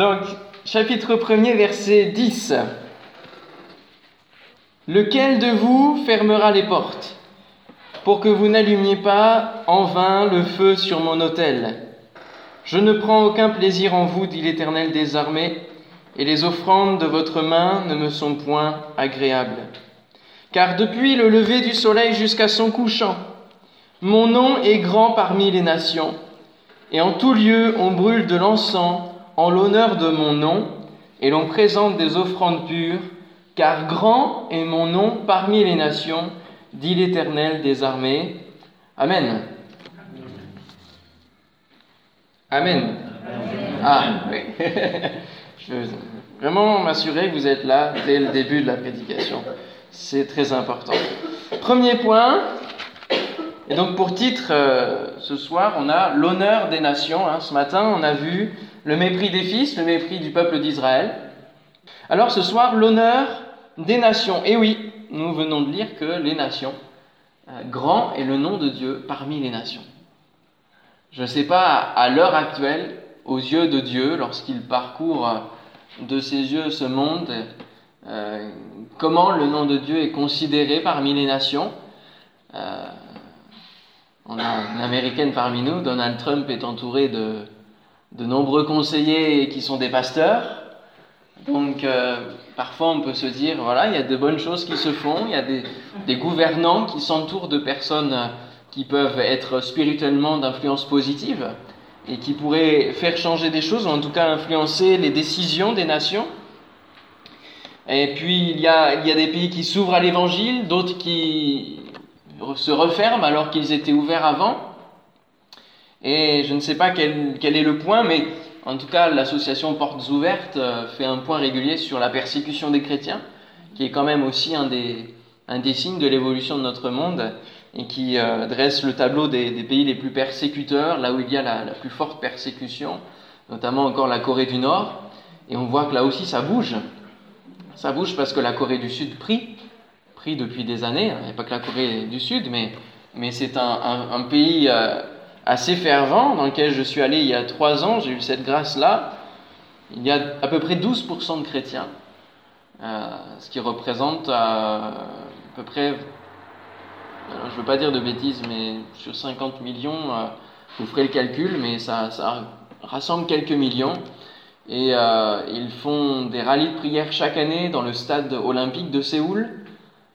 Donc, chapitre 1er, verset 10. Lequel de vous fermera les portes pour que vous n'allumiez pas en vain le feu sur mon autel? Je ne prends aucun plaisir en vous, dit l'Éternel des armées, et les offrandes de votre main ne me sont point agréables. Car depuis le lever du soleil jusqu'à son couchant, mon nom est grand parmi les nations, et en tout lieu on brûle de l'encens en l'honneur de mon nom, et l'on présente des offrandes pures, car grand est mon nom parmi les nations, dit l'Éternel des armées. Amen. Amen. Ah, oui. Je veux vraiment m'assurer que vous êtes là dès le début de la prédication. C'est très important. Premier point, et donc pour titre euh, ce soir, on a l'honneur des nations. Hein. Ce matin, on a vu le mépris des fils, le mépris du peuple d'Israël. Alors ce soir, l'honneur des nations. Et oui, nous venons de lire que les nations, euh, grand est le nom de Dieu parmi les nations. Je ne sais pas à l'heure actuelle, aux yeux de Dieu, lorsqu'il parcourt euh, de ses yeux ce monde, comment le nom de Dieu est considéré parmi les nations? On a une américaine parmi nous, Donald Trump est entouré de, de nombreux conseillers qui sont des pasteurs. Donc euh, parfois on peut se dire, voilà, il y a de bonnes choses qui se font, il y a des, gouvernants qui s'entourent de personnes qui peuvent être spirituellement d'influence positive et qui pourraient faire changer des choses, ou en tout cas influencer les décisions des nations. Et puis il y a, il y a des pays qui s'ouvrent à l'évangile, d'autres qui se referment alors qu'ils étaient ouverts avant. Et je ne sais pas quel, est le point, mais en tout cas, l'association Portes Ouvertes euh, fait un point régulier sur la persécution des chrétiens, qui est quand même aussi un des, un des signes de l'évolution de notre monde, et qui euh, dresse le tableau des, pays les plus persécuteurs, là où il y a la, la, plus forte persécution, notamment encore la Corée du Nord. Et on voit que là aussi, ça bouge. Ça bouge parce que la Corée du Sud prie, pris depuis des années. Il pas que la Corée du Sud, mais, mais c'est un, pays euh, assez fervent dans lequel je suis allé il y a trois ans. J'ai eu cette grâce-là. Il y a à peu près 12% de chrétiens, euh, ce qui représente euh, à peu près, je ne veux pas dire de bêtises, mais sur 50 millions, vous ferez le calcul, mais ça, ça rassemble quelques millions. Et ils font des rallyes de prière chaque année dans le stade olympique de Séoul.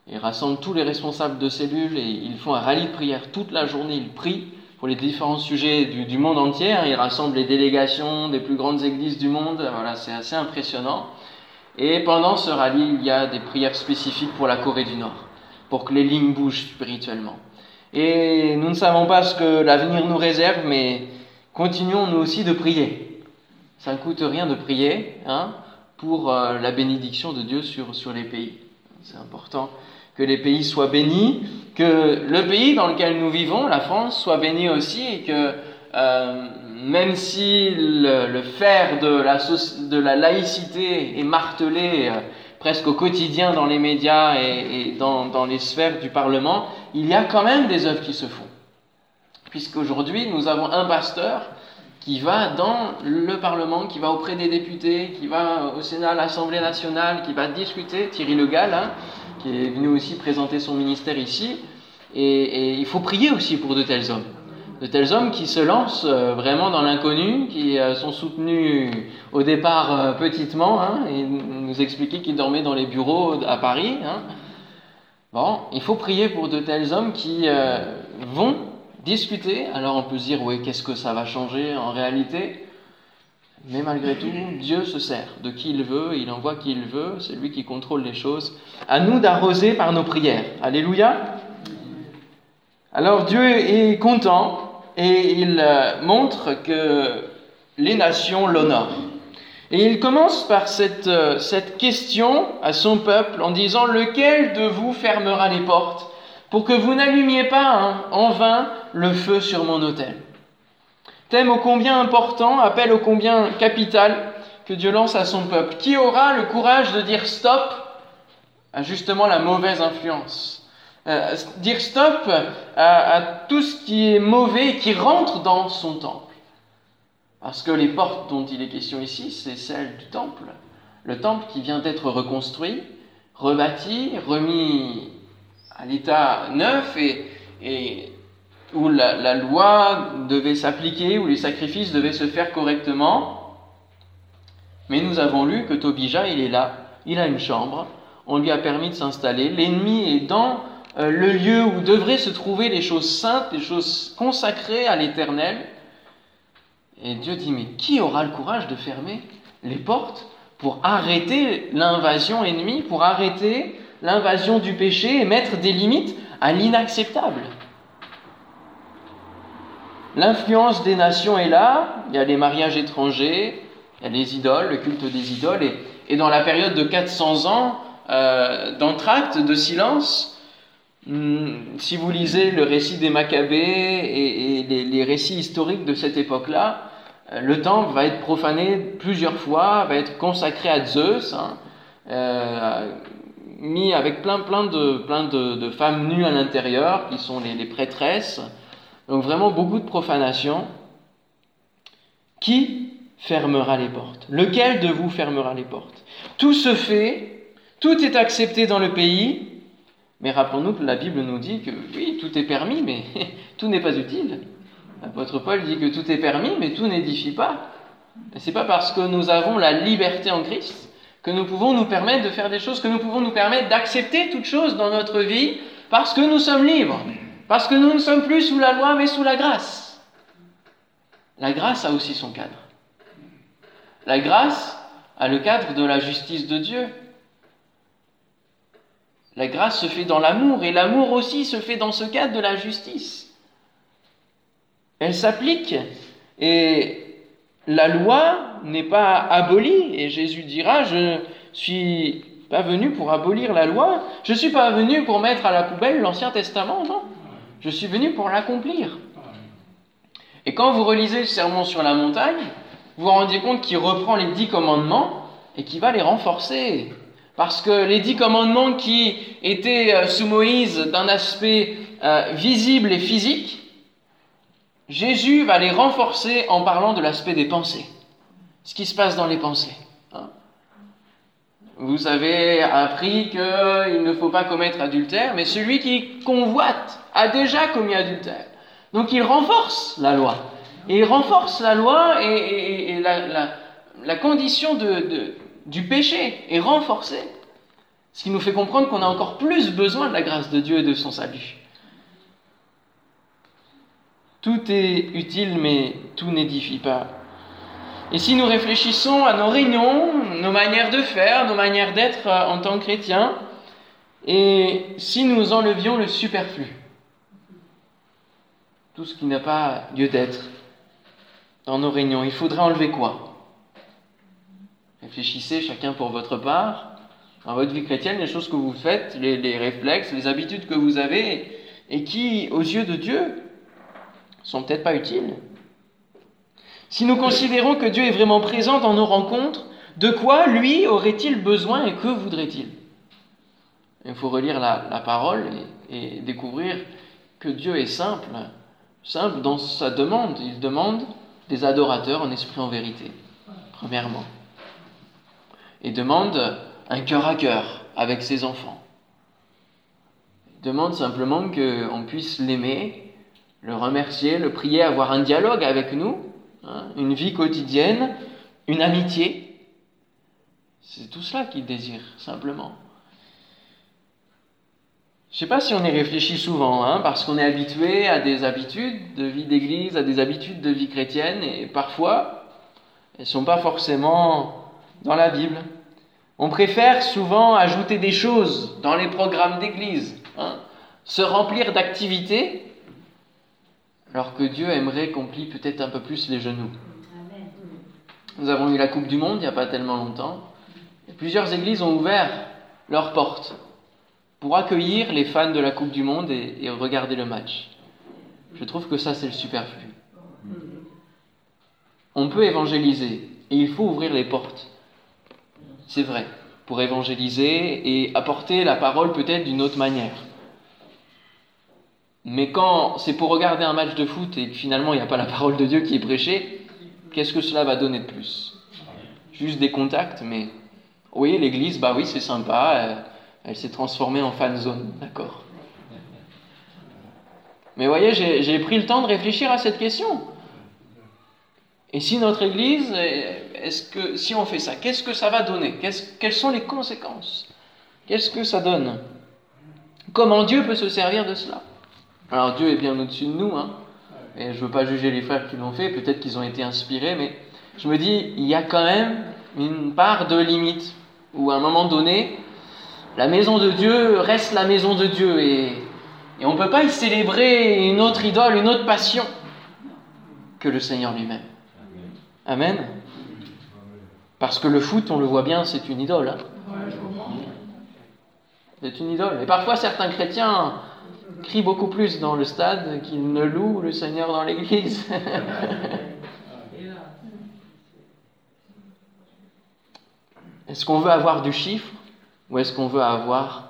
Ils rassemblent tous les responsables de cellules et ils font un rallye de prière toute la journée. Ils prient pour les différents sujets du, monde entier. Hein. Ils rassemblent les délégations des plus grandes églises du monde. Voilà, c'est assez impressionnant. Et pendant ce rallye, il y a des prières spécifiques pour la Corée du Nord, pour que les lignes bougent spirituellement. Et nous ne savons pas ce que l'avenir nous réserve, mais continuons nous aussi de prier. Ça ne coûte rien de prier hein, pour euh, la bénédiction de Dieu sur, sur les pays. C'est important que les pays soient bénis, que le pays dans lequel nous vivons, la France, soit béni aussi et que euh, même si le, fer de la, laïcité est martelé euh, presque au quotidien dans les médias et, dans, dans, les sphères du Parlement, il y a quand même des œuvres qui se font. Puisqu'aujourd'hui, nous avons un pasteur qui va dans le Parlement, qui va auprès des députés, qui va au Sénat, à l'Assemblée nationale, qui va discuter, Thierry Le Gall, hein, qui est venu aussi présenter son ministère ici. Et, il faut prier aussi pour de tels hommes. De tels hommes qui se lancent euh, vraiment dans l'inconnu, qui euh, sont soutenus au départ euh, petitement, hein, nous expliquer qu'ils dormaient dans les bureaux à Paris. Hein. Bon, il faut prier pour de tels hommes qui vont discuter. Alors on peut se dire, oui, qu'est-ce que ça va changer en réalité? Mais malgré tout, Dieu se sert de qui il veut, il envoie qui il veut, c'est lui qui contrôle les choses. À nous d'arroser par nos prières. Alléluia. Alors Dieu est content et il euh, montre que les nations l'honorent. Et il commence par cette, euh, cette question à son peuple en disant, lequel de vous fermera les portes pour que vous n'allumiez pas hein, en vain le feu sur mon autel? Thème ô combien important, appel ô combien capital que Dieu lance à son peuple. Qui aura le courage de dire stop à justement la mauvaise influence euh, Dire stop à, tout ce qui est mauvais et qui rentre dans son temple. Parce que les portes dont il est question ici, c'est celles du temple. Le temple qui vient d'être reconstruit, rebâti, remis à l'état neuf et, où la, loi devait s'appliquer, où les sacrifices devaient se faire correctement. Mais nous avons lu que Tobija, il est là, il a une chambre, on lui a permis de s'installer, l'ennemi est dans euh, le lieu où devraient se trouver les choses saintes, les choses consacrées à l'éternel. Et Dieu dit, mais qui aura le courage de fermer les portes pour arrêter l'invasion ennemie, pour arrêter l'invasion du péché et mettre des limites à l'inacceptable? L'influence des nations est là, il y a les mariages étrangers, il y a les idoles, le culte des idoles, et, dans la période de 400 ans euh, d'entracte, de silence, Hmm, si vous lisez le récit des Maccabées et, les, récits historiques de cette époque-là, euh, le temple va être profané plusieurs fois, va être consacré à Zeus, hein, euh, mis avec plein, plein, de, plein de, femmes nues à l'intérieur, qui sont les, les, prêtresses. Donc vraiment beaucoup de profanation. Qui fermera les portes? Lequel de vous fermera les portes? Tout se fait, tout est accepté dans le pays, mais rappelons-nous que la Bible nous dit que oui, tout est permis, mais tout n'est pas utile. L'apôtre Paul dit que tout est permis, mais tout n'édifie pas. Ce n'est pas parce que nous avons la liberté en Christ que nous pouvons nous permettre de faire des choses, que nous pouvons nous permettre d'accepter toutes choses dans notre vie, parce que nous sommes libres, parce que nous ne sommes plus sous la loi, mais sous la grâce. La grâce a aussi son cadre. La grâce a le cadre de la justice de Dieu. La grâce se fait dans l'amour et l'amour aussi se fait dans ce cadre de la justice. Elle s'applique et la loi n'est pas abolie et Jésus dira je suis pas venu pour abolir la loi, je suis pas venu pour mettre à la poubelle l'Ancien Testament, non. Je suis venu pour l'accomplir. Et quand vous relisez le sermon sur la montagne, vous vous rendez compte qu'il reprend les dix commandements et qu'il va les renforcer. Parce que les dix commandements qui étaient euh, sous Moïse d'un aspect euh, visible et physique, Jésus va les renforcer en parlant de l'aspect des pensées, ce qui se passe dans les pensées. Vous avez appris qu'il ne faut pas commettre adultère, mais celui qui convoite a déjà commis adultère. Donc il renforce la loi. Et il renforce la loi et, la, condition du péché est renforcé. Ce qui nous fait comprendre qu'on a encore plus besoin de la grâce de Dieu et de son salut. Tout est utile, mais tout n'édifie pas. Et si nous réfléchissons à nos réunions, nos manières de faire, nos manières d'être euh, en tant que chrétiens, et si nous enlevions le superflu, tout ce qui n'a pas lieu d'être dans nos réunions, il faudrait enlever quoi? Réfléchissez chacun pour votre part, dans votre vie chrétienne, les choses que vous faites, les, réflexes, les habitudes que vous avez, et qui, aux yeux de Dieu, sont peut-être pas utiles. Si nous considérons que Dieu est vraiment présent dans nos rencontres, de quoi lui aurait-il besoin et que voudrait-il? Il faut relire la, parole et, et, découvrir que Dieu est simple, simple dans sa demande. Il demande des adorateurs en esprit en vérité, premièrement et demande un cœur à cœur avec ses enfants. Il demande simplement qu'on puisse l'aimer, le remercier, le prier, avoir un dialogue avec nous, hein, une vie quotidienne, une amitié. C'est tout cela qu'il désire, simplement. Je ne sais pas si on y réfléchit souvent, hein, parce qu'on est habitué à des habitudes de vie d'église, à des habitudes de vie chrétienne, et parfois, elles ne sont pas forcément dans la Bible. On préfère souvent ajouter des choses dans les programmes d'église, hein, se remplir d'activités, alors que Dieu aimerait qu'on plie peut-être un peu plus les genoux. Nous avons eu la Coupe du Monde il n'y a pas tellement longtemps. Et plusieurs églises ont ouvert leurs portes pour accueillir les fans de la Coupe du Monde et, et regarder le match. Je trouve que ça, c'est le superflu. On peut évangéliser et il faut ouvrir les portes c'est vrai, pour évangéliser et apporter la parole peut-être d'une autre manière. Mais quand c'est pour regarder un match de foot et que finalement il n'y a pas la parole de Dieu qui est prêchée, qu'est-ce que cela va donner de plus? Juste des contacts, mais oui, l'église, bah oui, c'est sympa, elle, s'est transformée en fan zone, d'accord. Mais voyez, j'ai pris le temps de réfléchir à cette question. Et si notre Église, est-ce que si on fait ça, qu'est-ce que ça va donner? Quelles sont les conséquences? Qu'est-ce que ça donne? Comment Dieu peut se servir de cela? Alors Dieu est bien au-dessus de nous, hein, et je ne veux pas juger les frères qui l'ont fait, peut-être qu'ils ont été inspirés, mais je me dis, il y a quand même une part de limite, où à un moment donné, la maison de Dieu reste la maison de Dieu, et, et on ne peut pas y célébrer une autre idole, une autre passion que le Seigneur lui-même. Amen. Parce que le foot, on le voit bien, c'est une idole. Hein. C'est une idole. Et parfois, certains chrétiens crient beaucoup plus dans le stade qu'ils ne louent le Seigneur dans l'église. est-ce qu'on veut avoir du chiffre ou est-ce qu'on veut avoir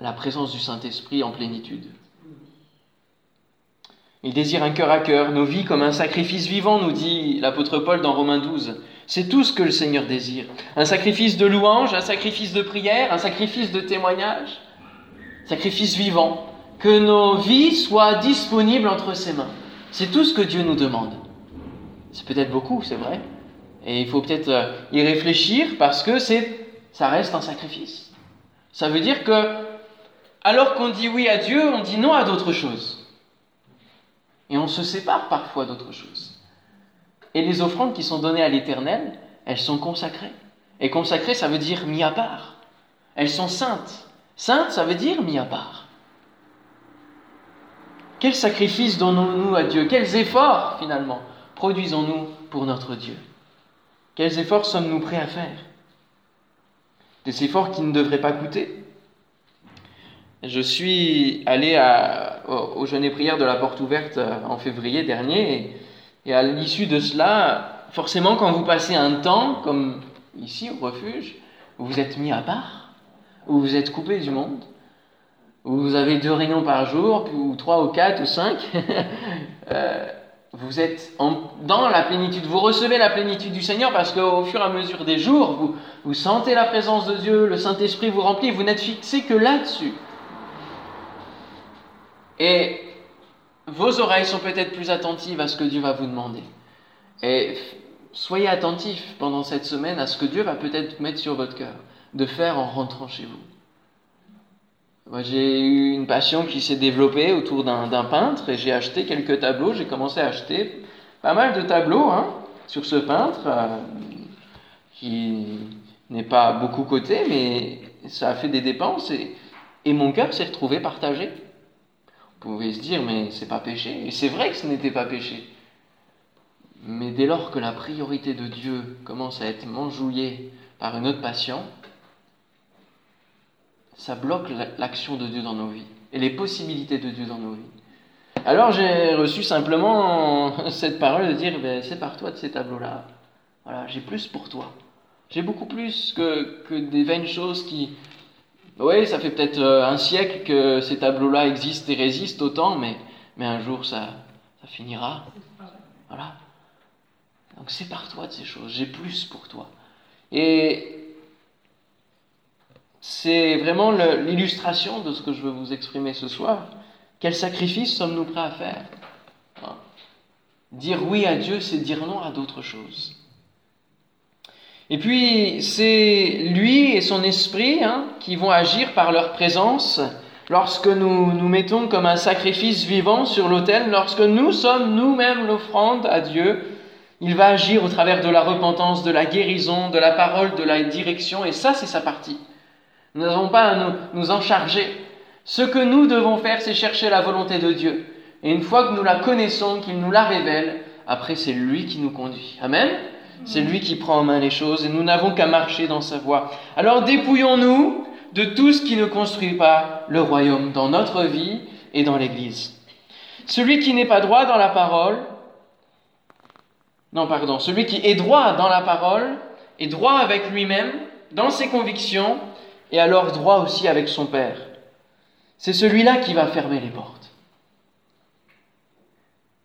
la présence du Saint-Esprit en plénitude? Il désire un cœur à cœur, nos vies comme un sacrifice vivant, nous dit l'apôtre Paul dans Romains 12. C'est tout ce que le Seigneur désire. Un sacrifice de louange, un sacrifice de prière, un sacrifice de témoignage, sacrifice vivant. Que nos vies soient disponibles entre ses mains. C'est tout ce que Dieu nous demande. C'est peut-être beaucoup, c'est vrai. Et il faut peut-être euh, y réfléchir parce que c'est, ça reste un sacrifice. Ça veut dire que, alors qu'on dit oui à Dieu, on dit non à d'autres choses. Et on se sépare parfois d'autres choses. Et les offrandes qui sont données à l'Éternel, elles sont consacrées. Et consacrées, ça veut dire mis à part. Elles sont saintes. Saintes, ça veut dire mis à part. Quel sacrifice donnons-nous à Dieu? Quels efforts, finalement, produisons-nous pour notre Dieu? Quels efforts sommes-nous prêts à faire? Des efforts qui ne devraient pas coûter. Je suis allé à, au, jeûne et prière de la porte ouverte euh, en février dernier, et, à l'issue de cela, forcément, quand vous passez un temps, comme ici au refuge, vous êtes mis à part, où vous êtes coupé du monde, où vous avez deux réunions par jour, ou trois ou quatre ou cinq, euh, vous êtes dans la plénitude, vous recevez la plénitude du Seigneur parce qu'au fur et à mesure des jours, vous, vous sentez la présence de Dieu, le Saint-Esprit vous remplit, vous n'êtes fixé que là-dessus. Et vos oreilles sont peut-être plus attentives à ce que Dieu va vous demander. Et soyez attentifs pendant cette semaine à ce que Dieu va peut-être mettre sur votre cœur de faire en rentrant chez vous. Moi, j'ai eu une passion qui s'est développée autour d'un peintre et j'ai acheté quelques tableaux. J'ai commencé à acheter pas mal de tableaux hein, sur ce peintre euh, qui n'est pas beaucoup coté, mais ça a fait des dépenses et, mon cœur s'est retrouvé partagé. Vous pouvez se dire, mais c'est pas péché. Et c'est vrai que ce n'était pas péché. Mais dès lors que la priorité de Dieu commence à être manjouillée par une autre passion, ça bloque l'action de Dieu dans nos vies et les possibilités de Dieu dans nos vies. Alors j'ai reçu simplement cette parole de dire, ben, c'est par toi de ces tableaux-là. Voilà, j'ai plus pour toi. J'ai beaucoup plus que, que des vaines choses qui, oui, ça fait peut-être euh, un siècle que ces tableaux-là existent et résistent autant, mais, mais un jour ça, ça finira. Voilà. Donc c'est par toi de ces choses, j'ai plus pour toi. Et c'est vraiment l'illustration de ce que je veux vous exprimer ce soir. Quel sacrifice sommes-nous prêts à faire? Hein? Dire oui à Dieu, c'est dire non à d'autres choses. Et puis, c'est lui et son esprit hein, qui vont agir par leur présence lorsque nous nous mettons comme un sacrifice vivant sur l'autel, lorsque nous sommes nous-mêmes l'offrande à Dieu. Il va agir au travers de la repentance, de la guérison, de la parole, de la direction, et ça, c'est sa partie. Nous n'avons pas à nous, en charger. Ce que nous devons faire, c'est chercher la volonté de Dieu. Et une fois que nous la connaissons, qu'il nous la révèle, après, c'est lui qui nous conduit. Amen. C'est lui qui prend en main les choses et nous n'avons qu'à marcher dans sa voie. Alors dépouillons-nous de tout ce qui ne construit pas le royaume dans notre vie et dans l'Église. Celui qui n'est pas droit dans la parole, non pardon, celui qui est droit dans la parole est droit avec lui-même, dans ses convictions, et alors droit aussi avec son Père. C'est celui-là qui va fermer les portes.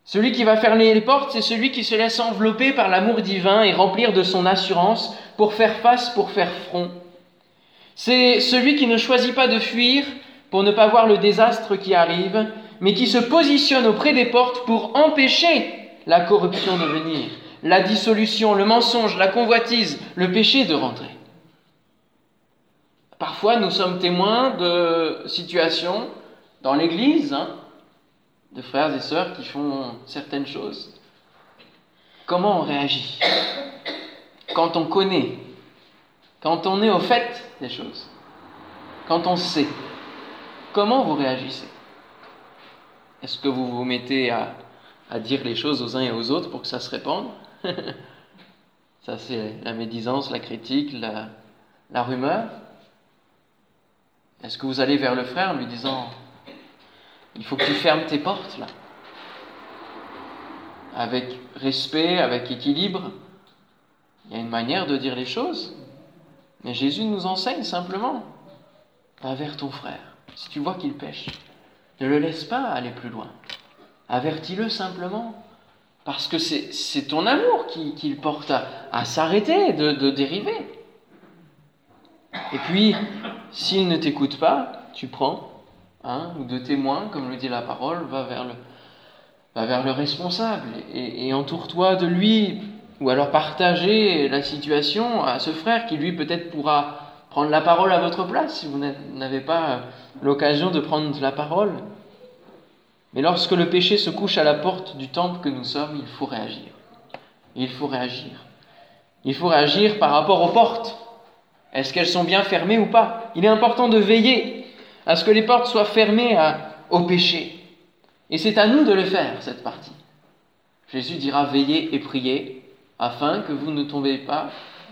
Celui qui va fermer les portes, c'est celui qui se laisse envelopper par l'amour divin et remplir de son assurance pour faire face, pour faire front. C'est celui qui ne choisit pas de fuir pour ne pas voir le désastre qui arrive, mais qui se positionne auprès des portes pour empêcher la corruption de venir, la dissolution, le mensonge, la convoitise, le péché de rentrer. Parfois, nous sommes témoins de situations dans l'Église, hein, de frères et sœurs qui font certaines choses. Comment on réagit quand on connaît, quand on est au fait des choses, quand on sait? Comment vous réagissez? Est-ce que vous vous mettez à, dire les choses aux uns et aux autres pour que ça se répande? Ça, c'est la médisance, la critique, la, la rumeur. Est-ce que vous allez vers le frère en lui disant Il faut que tu fermes tes portes là? Avec respect, avec équilibre. Il y a une manière de dire les choses. Mais Jésus nous enseigne simplement Va ton frère. Si tu vois qu'il pêche, ne le laisse pas aller plus loin. Avertis-le simplement. Parce que c'est ton amour qui, porte à, s'arrêter de, dériver. Et puis, s'il ne t'écoute pas, tu prends un ou deux témoins, comme le dit la parole, va vers le, va vers le responsable et, et entoure-toi de lui, ou alors partager la situation à ce frère qui lui peut-être pourra prendre la parole à votre place si vous n'avez pas l'occasion de prendre la parole. Mais lorsque le péché se couche à la porte du temple que nous sommes, il faut réagir. Il faut réagir. Il faut réagir par rapport aux portes. Est-ce qu'elles sont bien fermées ou pas? Il est important de veiller à ce que les portes soient fermées au péché. Et c'est à nous de le faire, cette partie. Jésus dira veillez et priez afin que vous ne tombez pas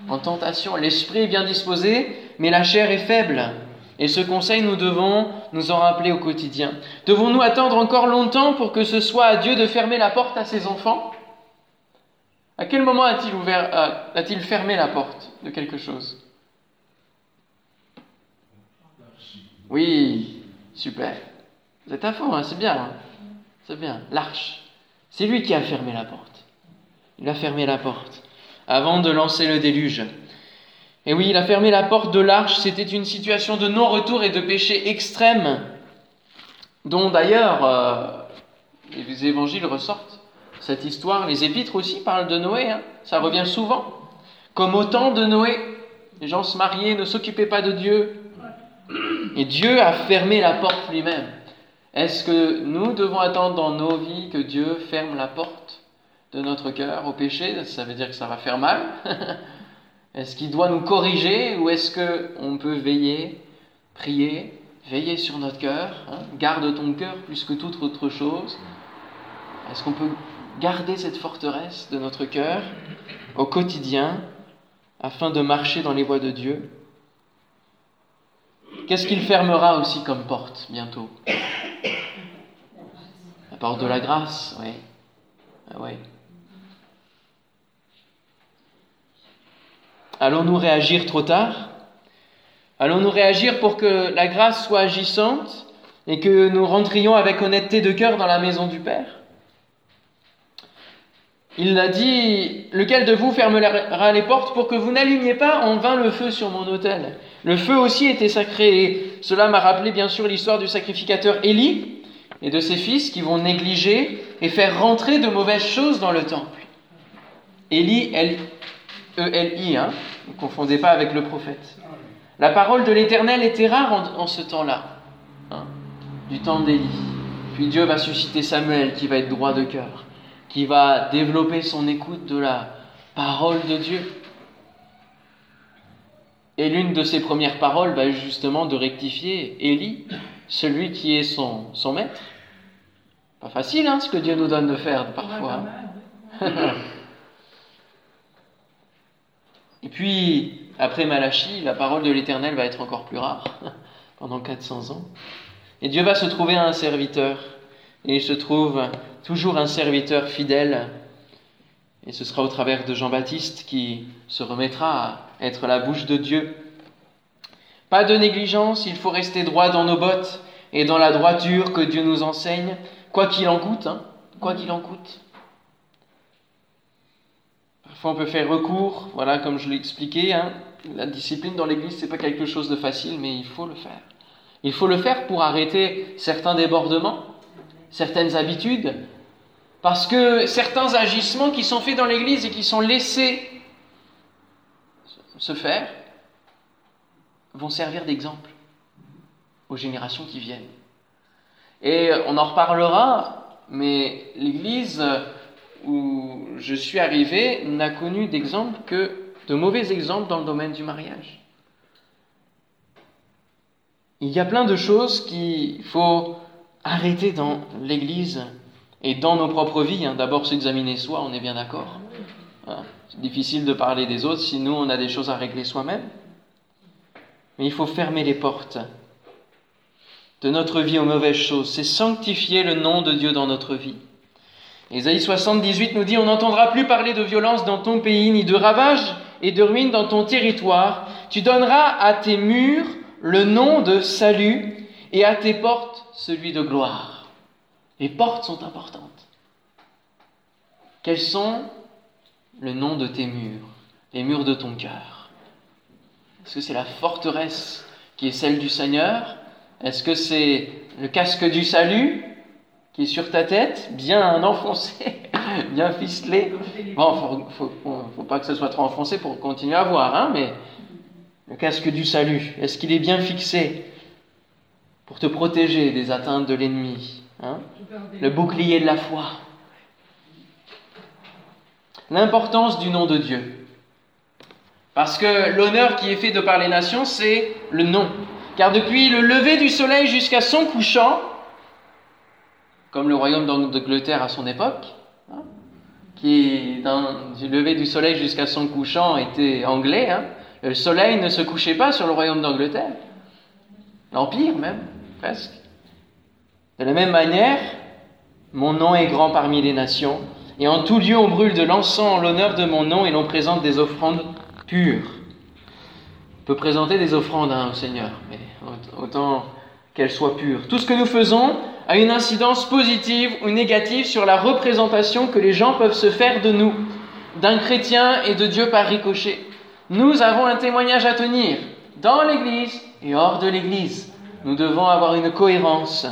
en tentation. L'esprit est bien disposé, mais la chair est faible. Et ce conseil, nous devons nous en rappeler au quotidien. Devons-nous attendre encore longtemps pour que ce soit à Dieu de fermer la porte à ses enfants? À quel moment a-t-il ouvert, a-t-il fermé la porte de quelque chose? Oui, super. Vous êtes à fond, hein, c'est bien. Hein. c'est bien. L'arche. C'est lui qui a fermé la porte. Il a fermé la porte avant de lancer le déluge. Et oui, il a fermé la porte de l'arche, c'était une situation de non-retour et de péché extrême, dont d'ailleurs euh, les évangiles ressortent cette histoire. Les épîtres aussi parlent de Noé, hein. ça revient souvent. Comme au temps de Noé, les gens se mariaient, ne s'occupaient pas de Dieu. Et Dieu a fermé la porte lui-même. Est-ce que nous devons attendre dans nos vies que Dieu ferme la porte de notre cœur au péché? Ça veut dire que ça va faire mal Est-ce qu'il doit nous corriger ou est-ce qu'on peut veiller, prier, veiller sur notre cœur hein? Garde ton cœur plus que toute autre chose. Est-ce qu'on peut garder cette forteresse de notre cœur au quotidien afin de marcher dans les voies de Dieu? Qu'est-ce qu'il fermera aussi comme porte bientôt La porte de la grâce, oui. Ah. Allons-nous réagir trop tard? Allons-nous réagir pour que la grâce soit agissante et que nous rentrions avec honnêteté de cœur dans la maison du Père? Il a dit, lequel de vous fermera les portes pour que vous n'allumiez pas en vain le feu sur mon autel? Le feu aussi était sacré et cela m'a rappelé bien sûr l'histoire du sacrificateur Élie et de ses fils qui vont négliger et faire rentrer de mauvaises choses dans le temple. Élie, E-L-I, hein ne confondez pas avec le prophète. La parole de l'Éternel était rare en, ce temps-là, hein, du temps d'Élie. Puis Dieu va susciter Samuel qui va être droit de cœur, qui va développer son écoute de la parole de Dieu. Et l'une de ses premières paroles va justement de rectifier Élie, celui qui est son, son maître. Pas facile, hein, ce que Dieu nous donne de faire parfois. Et puis, après Malachie, la parole de l'Éternel va être encore plus rare, pendant 400 ans. Et Dieu va se trouver un serviteur. Et il se trouve toujours un serviteur fidèle. Et ce sera au travers de Jean-Baptiste qui se remettra à être la bouche de Dieu. Pas de négligence, il faut rester droit dans nos bottes et dans la droiture que Dieu nous enseigne, quoi qu'il en coûte. Hein. quoi qu'il en coûte. Parfois, on peut faire recours, voilà, comme je l'ai expliqué, hein, la discipline dans l'Église, c'est pas quelque chose de facile, mais il faut le faire. Il faut le faire pour arrêter certains débordements, certaines habitudes, parce que certains agissements qui sont faits dans l'Église et qui sont laissés se faire vont servir d'exemple aux générations qui viennent. Et on en reparlera, mais l'Église où je suis arrivé n'a connu d'exemple que de mauvais exemples dans le domaine du mariage. Il y a plein de choses qu'il faut arrêter dans l'Église et dans nos propres vies. Hein. D'abord s'examiner soi, on est bien d'accord. Hein. C'est difficile de parler des autres si nous, on a des choses à régler soi-même. Mais il faut fermer les portes de notre vie aux mauvaises choses. C'est sanctifier le nom de Dieu dans notre vie. Ésaïe 78 nous dit, on n'entendra plus parler de violence dans ton pays, ni de ravage et de ruines dans ton territoire. Tu donneras à tes murs le nom de salut et à tes portes celui de gloire. Les portes sont importantes. Quels sont le nom de tes murs, les murs de ton cœur Est-ce que c'est la forteresse qui est celle du Seigneur? Est-ce que c'est le casque du salut qui est sur ta tête, bien enfoncé, bien ficelé. Bon, faut, faut, faut, pas que ce soit trop enfoncé pour continuer à voir, hein, mais le casque du salut, est-ce qu'il est bien fixé pour te protéger des atteintes de l'ennemi hein? Le bouclier de la foi. L'importance du nom de Dieu. Parce que l'honneur qui est fait de par les nations, c'est le nom. Car depuis le lever du soleil jusqu'à son couchant, comme le royaume d'Angleterre à son époque, hein, qui, du lever du soleil jusqu'à son couchant, était anglais. Hein. Le soleil ne se couchait pas sur le royaume d'Angleterre. L'Empire même, presque. De la même manière, mon nom est grand parmi les nations, et en tout lieu on brûle de l'encens en l'honneur de mon nom, et l'on présente des offrandes pures. On peut présenter des offrandes hein, au Seigneur, mais autant qu'elles soient pures. Tout ce que nous faisons a une incidence positive ou négative sur la représentation que les gens peuvent se faire de nous, d'un chrétien et de Dieu par ricochet. Nous avons un témoignage à tenir dans l'Église et hors de l'Église. Nous devons avoir une cohérence.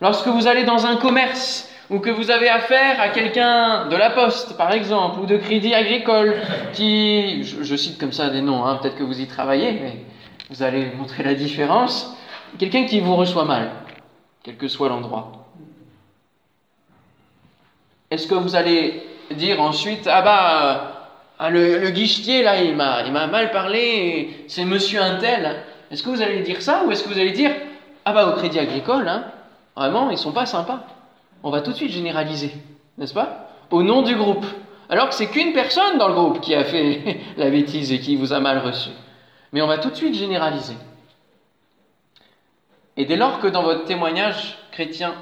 Lorsque vous allez dans un commerce ou que vous avez affaire à quelqu'un de la poste, par exemple, ou de crédit agricole, qui, je, cite comme ça des noms, hein, peut-être que vous y travaillez, mais vous allez montrer la différence, quelqu'un qui vous reçoit mal, quel que soit l'endroit. Est-ce que vous allez dire ensuite, ah bah, ah, le, guichetier là, il m'a, il m'a mal parlé, c'est monsieur Intel. Est-ce que vous allez dire ça ou est-ce que vous allez dire, ah bah au crédit agricole, hein, vraiment, ils sont pas sympas. On va tout de suite généraliser, n'est-ce pas? Au nom du groupe. Alors que c'est qu'une personne dans le groupe qui a fait la bêtise et qui vous a mal reçu. Mais on va tout de suite généraliser. Et dès lors que dans votre témoignage chrétien,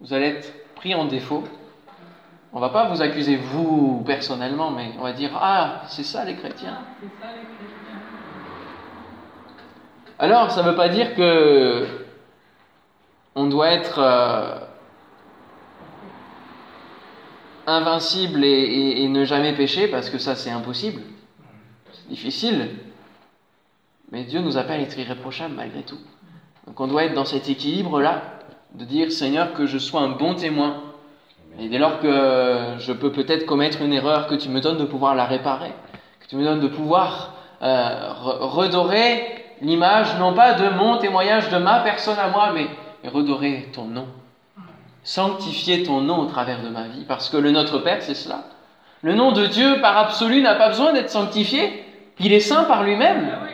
vous allez être pris en défaut, on va pas vous accuser vous personnellement, mais on va dire ah c'est ça les chrétiens. Alors ça ne veut pas dire que on doit être euh, invincible et, ne jamais pécher parce que ça c'est impossible, c'est difficile. Mais Dieu nous appelle à être irréprochables malgré tout. Donc on doit être dans cet équilibre-là, de dire Seigneur que je sois un bon témoin. Et dès lors que je peux peut-être commettre une erreur, que tu me donnes de pouvoir la réparer, que tu me donnes de pouvoir euh, redorer l'image, non pas de mon témoignage, de ma personne à moi, mais redorer ton nom. Sanctifier ton nom au travers de ma vie, parce que le Notre Père, c'est cela. Le nom de Dieu, par absolu, n'a pas besoin d'être sanctifié. Il est saint par lui-même. Ah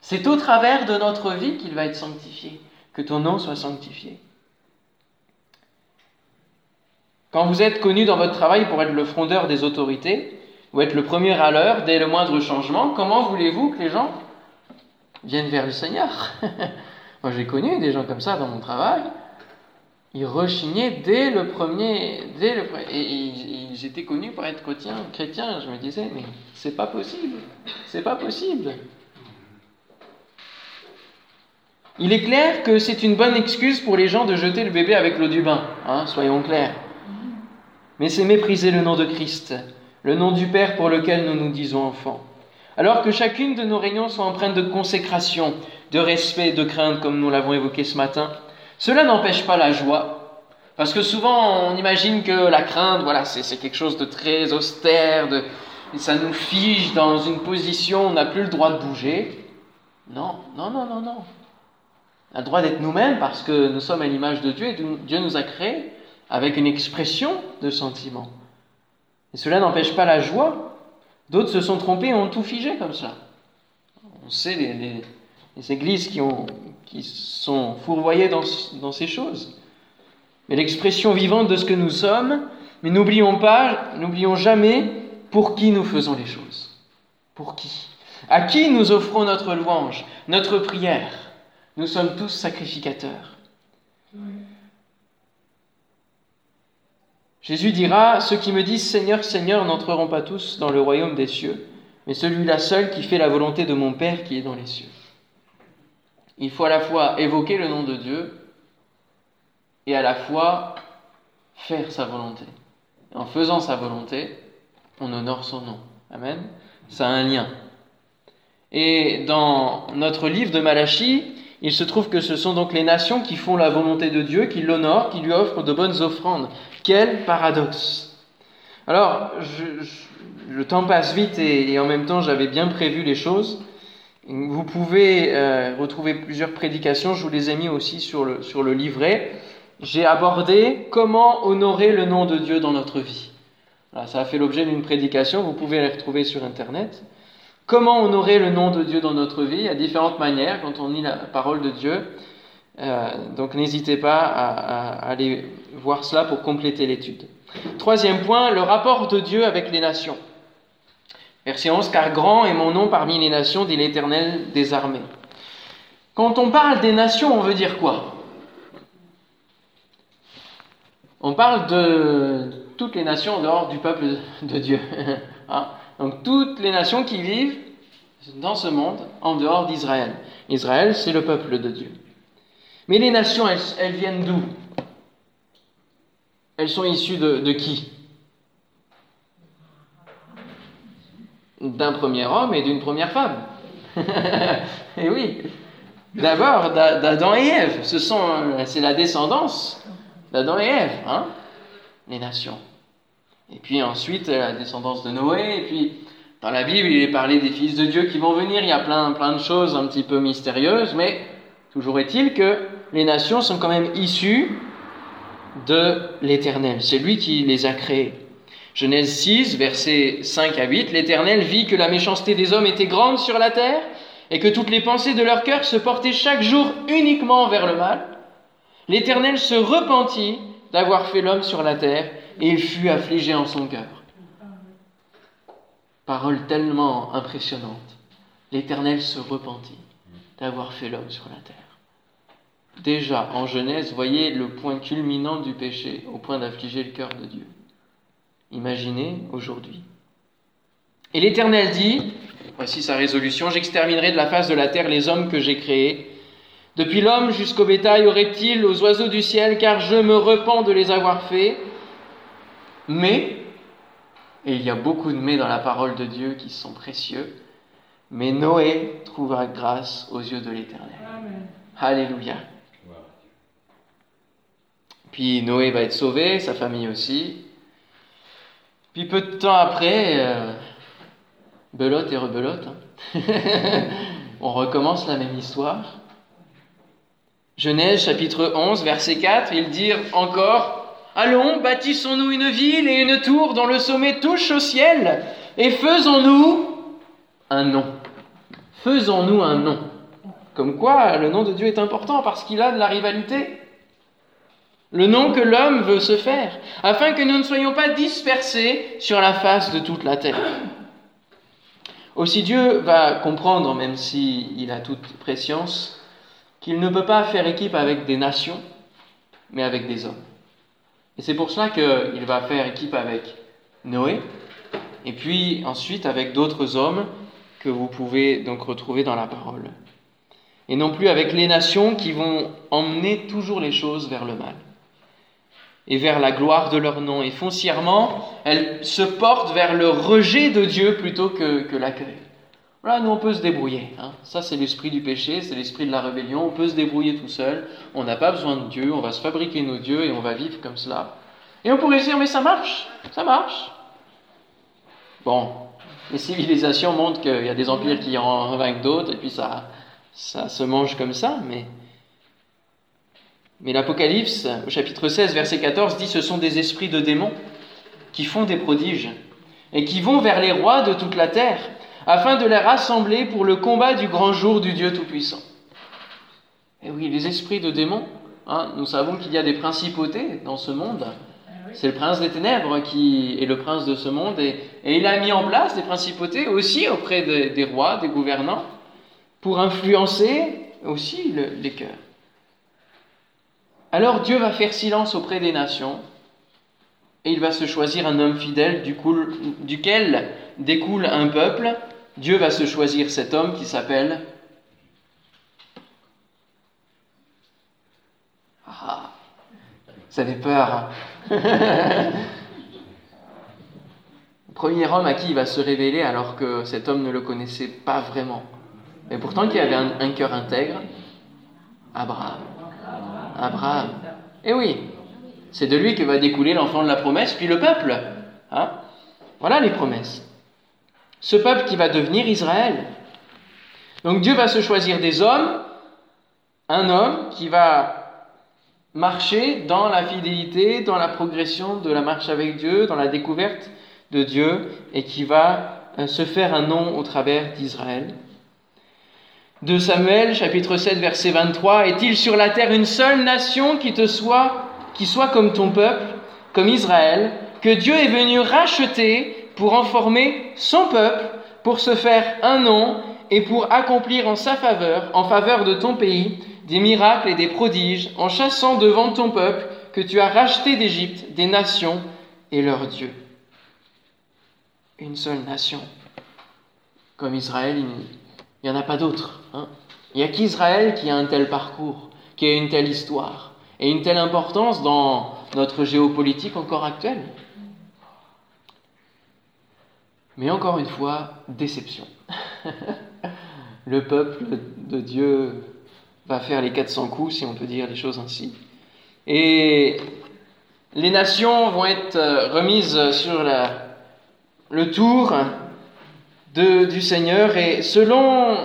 c'est au travers de notre vie qu'il va être sanctifié, que ton nom soit sanctifié. Quand vous êtes connu dans votre travail pour être le frondeur des autorités, ou être le premier à l'heure dès le moindre changement, comment voulez-vous que les gens viennent vers le Seigneur? Moi j'ai connu des gens comme ça dans mon travail, ils rechignaient dès le premier, dès le et, ils étaient connus pour être chrétiens. Je me disais, mais c'est pas possible, c'est pas possible. Il est clair que c'est une bonne excuse pour les gens de jeter le bébé avec l'eau du bain, hein, soyons clairs. mais c'est mépriser le nom de Christ, le nom du Père pour lequel nous nous disons enfants. Alors que chacune de nos réunions soit empreinte de consécration, de respect, de crainte, comme nous l'avons évoqué ce matin, cela n'empêche pas la joie, parce que souvent on imagine que la crainte, voilà, c'est quelque chose de très austère, de, ça nous fige dans une position, on n'a plus le droit de bouger. Non, non, non, non, non. On a le droit d'être nous-mêmes parce que nous sommes à l'image de Dieu et Dieu nous a créés avec une expression de sentiment. Et cela n'empêche pas la joie. D'autres se sont trompés et ont tout figé comme ça. On sait les, églises qui, ont, qui sont fourvoyées dans, dans ces choses. Mais l'expression vivante de ce que nous sommes, mais n'oublions pas, n'oublions jamais pour qui nous faisons les choses. Pour qui? À qui nous offrons notre louange, notre prière? Nous sommes tous sacrificateurs. Jésus dira, Ceux qui me disent Seigneur, Seigneur n'entreront pas tous dans le royaume des cieux, mais celui-là seul qui fait la volonté de mon Père qui est dans les cieux. Il faut à la fois évoquer le nom de Dieu et à la fois faire sa volonté. en faisant sa volonté, on honore son nom. Amen. Ça a un lien. Et dans notre livre de Malachie, il se trouve que ce sont donc les nations qui font la volonté de Dieu, qui l'honorent, qui lui offrent de bonnes offrandes. Quel paradoxe Alors, le temps passe vite et, en même temps j'avais bien prévu les choses. Vous pouvez euh, retrouver plusieurs prédications, je vous les ai mis aussi sur le, sur le livret. J'ai abordé comment honorer le nom de Dieu dans notre vie. ça a fait l'objet d'une prédication, vous pouvez les retrouver sur Internet. Comment honorer le nom de Dieu dans notre vie a différentes manières quand on lit la parole de Dieu. Euh, donc n'hésitez pas à, aller voir cela pour compléter l'étude. Troisième point, le rapport de Dieu avec les nations. Verset 11, car grand est mon nom parmi les nations, dit l'Éternel des armées. Quand on parle des nations, on veut dire quoi? On parle de toutes les nations en dehors du peuple de Dieu. Hein donc toutes les nations qui vivent dans ce monde en dehors d'Israël. Israël, c'est le peuple de Dieu. Mais les nations, elles, viennent d'où? Elles sont issues de, qui? D'un premier homme et d'une première femme. et eh oui, d'abord d'Adam et Ève. Ce sont, c'est la descendance d'Adam et Ève, hein les nations. Et puis ensuite, la descendance de Noé. Et puis, dans la Bible, il est parlé des fils de Dieu qui vont venir. Il y a plein, plein de choses un petit peu mystérieuses. Mais toujours est-il que les nations sont quand même issues de l'Éternel. C'est lui qui les a créées. Genèse 6, versets 5 à 8. L'Éternel vit que la méchanceté des hommes était grande sur la terre et que toutes les pensées de leur cœur se portaient chaque jour uniquement vers le mal. L'Éternel se repentit d'avoir fait l'homme sur la terre et il fut affligé en son cœur. Parole tellement impressionnante. L'Éternel se repentit d'avoir fait l'homme sur la terre. Déjà, en Genèse, voyez le point culminant du péché, au point d'affliger le cœur de Dieu. Imaginez aujourd'hui. Et l'Éternel dit, voici sa résolution, j'exterminerai de la face de la terre les hommes que j'ai créés, depuis l'homme jusqu'au bétail, aux reptiles, aux oiseaux du ciel, car je me repens de les avoir faits. Mais, et il y a beaucoup de mais dans la parole de Dieu qui sont précieux, mais Noé trouvera grâce aux yeux de l'Éternel. Alléluia. Puis Noé va être sauvé, sa famille aussi. Puis peu de temps après, euh, belote et rebelote, hein. on recommence la même histoire. Genèse chapitre 11, verset 4, il dit encore Allons, bâtissons-nous une ville et une tour dont le sommet touche au ciel, et faisons-nous un nom. Faisons-nous un nom. Comme quoi, le nom de Dieu est important parce qu'il a de la rivalité. Le nom que l'homme veut se faire, afin que nous ne soyons pas dispersés sur la face de toute la terre. Aussi Dieu va comprendre, même s'il a toute préscience, qu'il ne peut pas faire équipe avec des nations, mais avec des hommes. Et c'est pour cela qu'il va faire équipe avec Noé, et puis ensuite avec d'autres hommes que vous pouvez donc retrouver dans la parole. Et non plus avec les nations qui vont emmener toujours les choses vers le mal. Et vers la gloire de leur nom. Et foncièrement, elles se portent vers le rejet de Dieu plutôt que, que l'accueil. Voilà, nous on peut se débrouiller. Hein. Ça c'est l'esprit du péché, c'est l'esprit de la rébellion. On peut se débrouiller tout seul. On n'a pas besoin de Dieu. On va se fabriquer nos dieux et on va vivre comme cela. Et on pourrait dire mais ça marche, ça marche. Bon, les civilisations montrent qu'il y a des empires qui en vainquent d'autres et puis ça, ça se mange comme ça. Mais mais l'Apocalypse, au chapitre 16, verset 14, dit ce sont des esprits de démons qui font des prodiges et qui vont vers les rois de toute la terre afin de les rassembler pour le combat du grand jour du Dieu Tout-Puissant. Et oui, les esprits de démons, hein, nous savons qu'il y a des principautés dans ce monde. C'est le prince des ténèbres qui est le prince de ce monde et, il a mis en place des principautés aussi auprès des, rois, des gouvernants, pour influencer aussi les cœurs. Alors Dieu va faire silence auprès des nations et il va se choisir un homme fidèle duquel découle un peuple. Dieu va se choisir cet homme qui s'appelle... Ah, vous avez peur. Hein Premier homme à qui il va se révéler alors que cet homme ne le connaissait pas vraiment. Mais pourtant qui avait un cœur intègre, Abraham. Abraham. Eh oui, c'est de lui que va découler l'enfant de la promesse, puis le peuple. Hein voilà les promesses. Ce peuple qui va devenir Israël. Donc Dieu va se choisir des hommes, un homme qui va marcher dans la fidélité, dans la progression de la marche avec Dieu, dans la découverte de Dieu, et qui va euh, se faire un nom au travers d'Israël. De Samuel, chapitre 7, verset 23, Est-il sur la terre une seule nation qui te soit, qui soit comme ton peuple, comme Israël, que Dieu est venu racheter pour en former son peuple, pour se faire un nom et pour accomplir en sa faveur, en faveur de ton pays, des miracles et des prodiges, en chassant devant ton peuple que tu as racheté d'Égypte des nations et leur Dieu. Une seule nation. Comme Israël, il n'y en a pas d'autres. Hein. Il n'y a qu'Israël qui a un tel parcours, qui a une telle histoire et une telle importance dans notre géopolitique encore actuelle. Mais encore une fois, déception. Le peuple de Dieu va faire les 400 coups, si on peut dire les choses ainsi. Et les nations vont être remises sur le tour du Seigneur et selon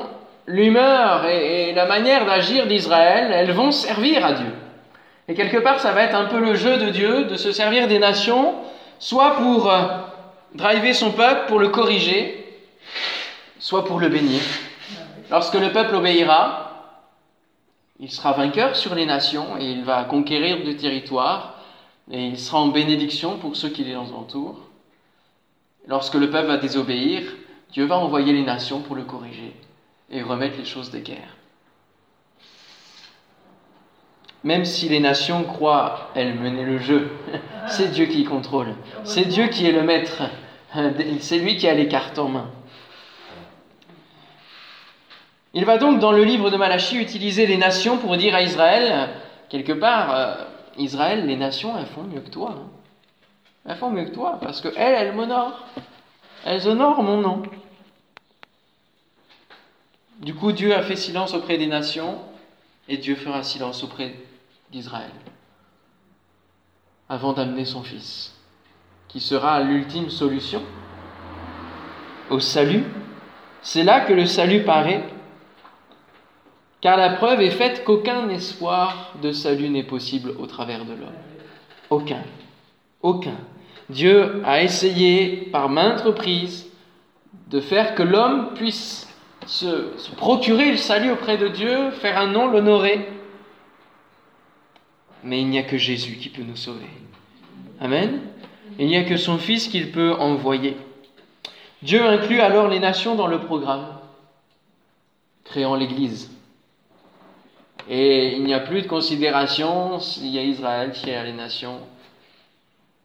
l'humeur et, la manière d'agir d'Israël, elles vont servir à Dieu. Et quelque part, ça va être un peu le jeu de Dieu de se servir des nations, soit pour euh, driver son peuple, pour le corriger, soit pour le bénir. Lorsque le peuple obéira, il sera vainqueur sur les nations et il va conquérir du territoire et il sera en bénédiction pour ceux qui les entourent. Lorsque le peuple va désobéir, Dieu va envoyer les nations pour le corriger et remettre les choses d'équerre. Même si les nations croient, elles, mener le jeu, c'est Dieu qui contrôle. C'est Dieu qui est le maître. C'est lui qui a les cartes en main. Il va donc dans le livre de Malachie utiliser les nations pour dire à Israël, quelque part, euh, Israël, les nations, elles font mieux que toi. Hein. Elles font mieux que toi, parce qu'elles, elles m'honorent. Elles honorent mon nom. Du coup, Dieu a fait silence auprès des nations et Dieu fera silence auprès d'Israël avant d'amener son Fils, qui sera l'ultime solution au salut. C'est là que le salut paraît, car la preuve est faite qu'aucun espoir de salut n'est possible au travers de l'homme. Aucun. Aucun. Dieu a essayé par maintes reprises de faire que l'homme puisse se, procurer le salut auprès de Dieu, faire un nom, l'honorer. Mais il n'y a que Jésus qui peut nous sauver. Amen. Il n'y a que son Fils qu'il peut envoyer. Dieu inclut alors les nations dans le programme, créant l'Église. Et il n'y a plus de considération s'il y a Israël, s'il y a les nations.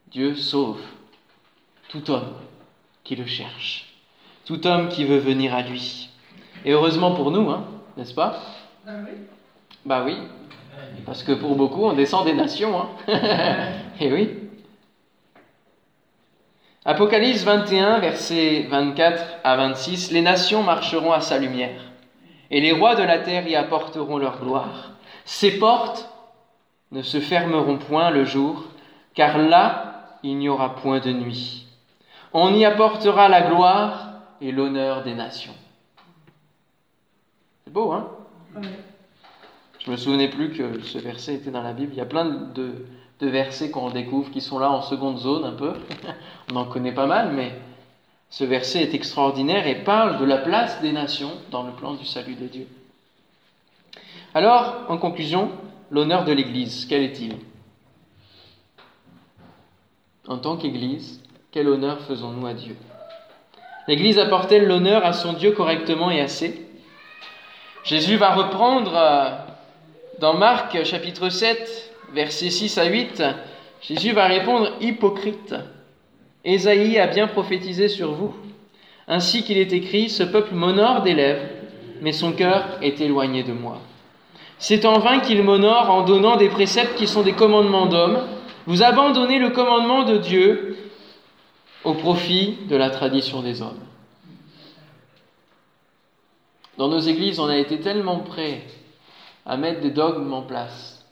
Dieu sauve tout homme qui le cherche, tout homme qui veut venir à lui. Et heureusement pour nous, hein, n'est-ce pas? Bah oui, parce que pour beaucoup, on descend des nations. Hein. Et eh oui. Apocalypse 21, versets 24 à 26, Les nations marcheront à sa lumière, et les rois de la terre y apporteront leur gloire. Ses portes ne se fermeront point le jour, car là il n'y aura point de nuit. On y apportera la gloire et l'honneur des nations. C'est beau, hein? Je me souvenais plus que ce verset était dans la Bible. Il y a plein de, de versets qu'on découvre qui sont là en seconde zone un peu. On en connaît pas mal, mais ce verset est extraordinaire et parle de la place des nations dans le plan du salut de Dieu. Alors, en conclusion, l'honneur de l'Église, quel est-il? En tant qu'Église, quel honneur faisons-nous à Dieu? L'Église apporte-t-elle l'honneur à son Dieu correctement et assez? Jésus va reprendre euh, dans Marc chapitre 7, versets 6 à 8, Jésus va répondre Hypocrite, Ésaïe a bien prophétisé sur vous. Ainsi qu'il est écrit, ce peuple m'honore des lèvres, mais son cœur est éloigné de moi. C'est en vain qu'il m'honore en donnant des préceptes qui sont des commandements d'hommes. Vous abandonnez le commandement de Dieu au profit de la tradition des hommes. Dans nos églises, on a été tellement prêts à mettre des dogmes en place,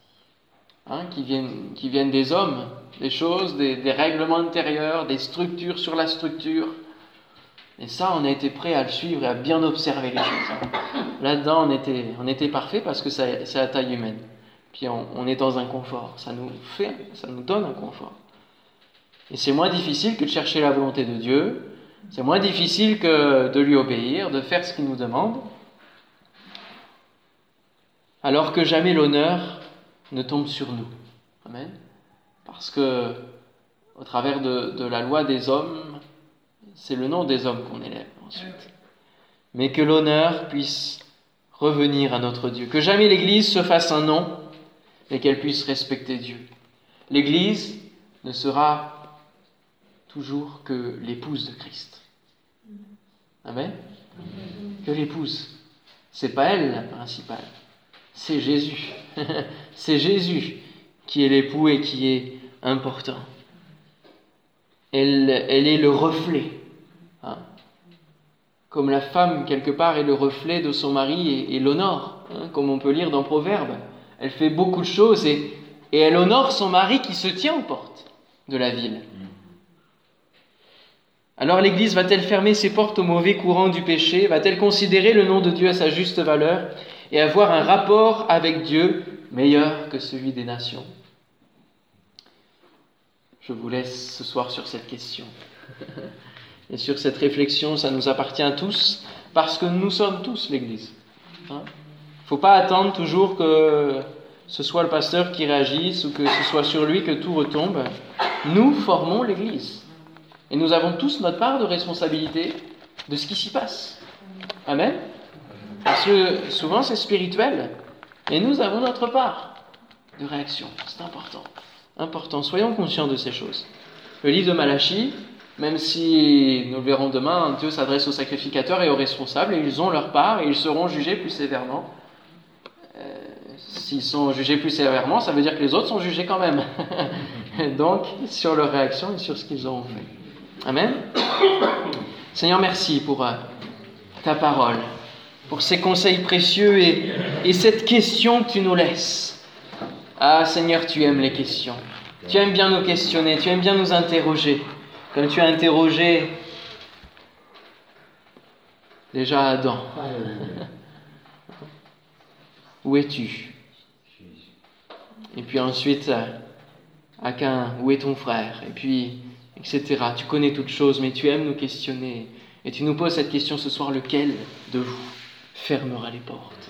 hein, qui, viennent, qui, viennent, des hommes, des choses, des, règlements intérieurs, des structures sur la structure. Et ça, on a été prêt à le suivre et à bien observer les choses. Là-dedans, on était, on était parfait parce que c'est à taille humaine. Puis on, on, est dans un confort. Ça nous fait, ça nous donne un confort. Et c'est moins difficile que de chercher la volonté de Dieu. C'est moins difficile que de lui obéir, de faire ce qu'il nous demande. Alors que jamais l'honneur ne tombe sur nous. Amen. Parce que, au travers de, de la loi des hommes, c'est le nom des hommes qu'on élève ensuite. Mais que l'honneur puisse revenir à notre Dieu. Que jamais l'Église se fasse un nom, mais qu'elle puisse respecter Dieu. L'Église ne sera toujours que l'épouse de Christ. Amen. Que l'épouse. C'est pas elle la principale, c'est Jésus. c'est Jésus qui est l'époux et qui est important. Elle, est le reflet hein, comme la femme, quelque part, est le reflet de son mari et, l'honore, hein, comme on peut lire dans Proverbe. Elle fait beaucoup de choses et, et elle honore son mari qui se tient aux portes de la ville. Alors l'Église va-t-elle fermer ses portes au mauvais courant du péché? Va-t-elle considérer le nom de Dieu à sa juste valeur? Et avoir un rapport avec Dieu meilleur que celui des nations Je vous laisse ce soir sur cette question. Et sur cette réflexion, ça nous appartient à tous, parce que nous sommes tous l'Église. Il hein. ne faut pas attendre toujours que ce soit le pasteur qui réagisse ou que ce soit sur lui que tout retombe. Nous formons l'Église. Et nous avons tous notre part de responsabilité de ce qui s'y passe. Amen. Parce que souvent c'est spirituel. Et nous avons notre part de réaction. C'est important. Important. Soyons conscients de ces choses. Le livre de Malachie, même si nous le verrons demain, Dieu s'adresse aux sacrificateurs et aux responsables, et ils ont leur part, et ils seront jugés plus sévèrement. Euh, s'ils sont jugés plus sévèrement, ça veut dire que les autres sont jugés quand même. Donc, sur leur réaction et sur ce qu'ils auront fait. Amen. Seigneur, merci pour euh, ta parole, pour ces conseils précieux et, et cette question que tu nous laisses. Ah Seigneur, tu aimes les questions. Tu aimes bien nous questionner, tu aimes bien nous interroger. Comme tu as interrogé déjà Adam. où es-tu? Et puis ensuite, Aquin, où est ton frère? Et puis, etc. Tu connais toutes choses, mais tu aimes nous questionner. Et tu nous poses cette question ce soir, lequel de vous? Fermera les portes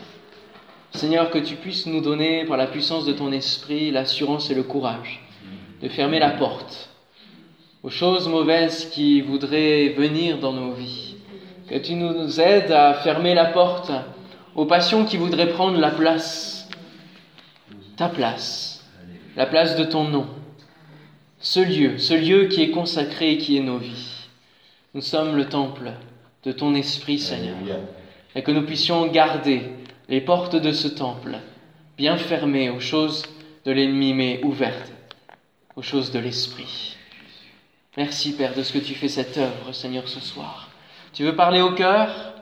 Seigneur, que tu puisses nous donner, par la puissance de ton esprit, l'assurance et le courage de fermer la porte aux choses mauvaises qui voudraient venir dans nos vies. Que tu nous aides à fermer la porte aux passions qui voudraient prendre la place, ta place, la place de ton nom, ce lieu, ce lieu qui est consacré et qui est nos vies. Nous sommes le temple de ton esprit, Seigneur, et que nous puissions garder les portes de ce temple bien fermée aux choses de l'ennemi, mais ouverte aux choses de l'esprit. Merci Père de ce que tu fais cette œuvre, Seigneur, ce soir. Tu veux parler au cœur,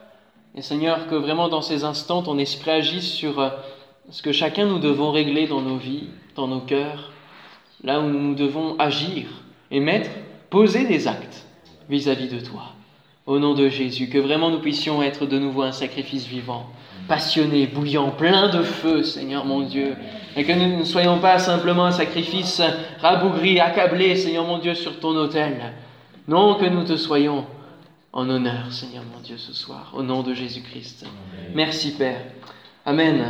et Seigneur, que vraiment dans ces instants, ton esprit agisse sur euh, ce que chacun nous devons régler dans nos vies, dans nos cœurs, là où nous devons agir et mettre, poser des actes vis-à-vis de toi. Au nom de Jésus, que vraiment nous puissions être de nouveau un sacrifice vivant, passionné, bouillant, plein de feu, Seigneur mon Dieu, et que nous ne soyons pas simplement un sacrifice rabougri, accablé, Seigneur mon Dieu, sur ton autel. Non, que nous te soyons en honneur, Seigneur mon Dieu, ce soir, au nom de Jésus-Christ. Merci Père. Amen.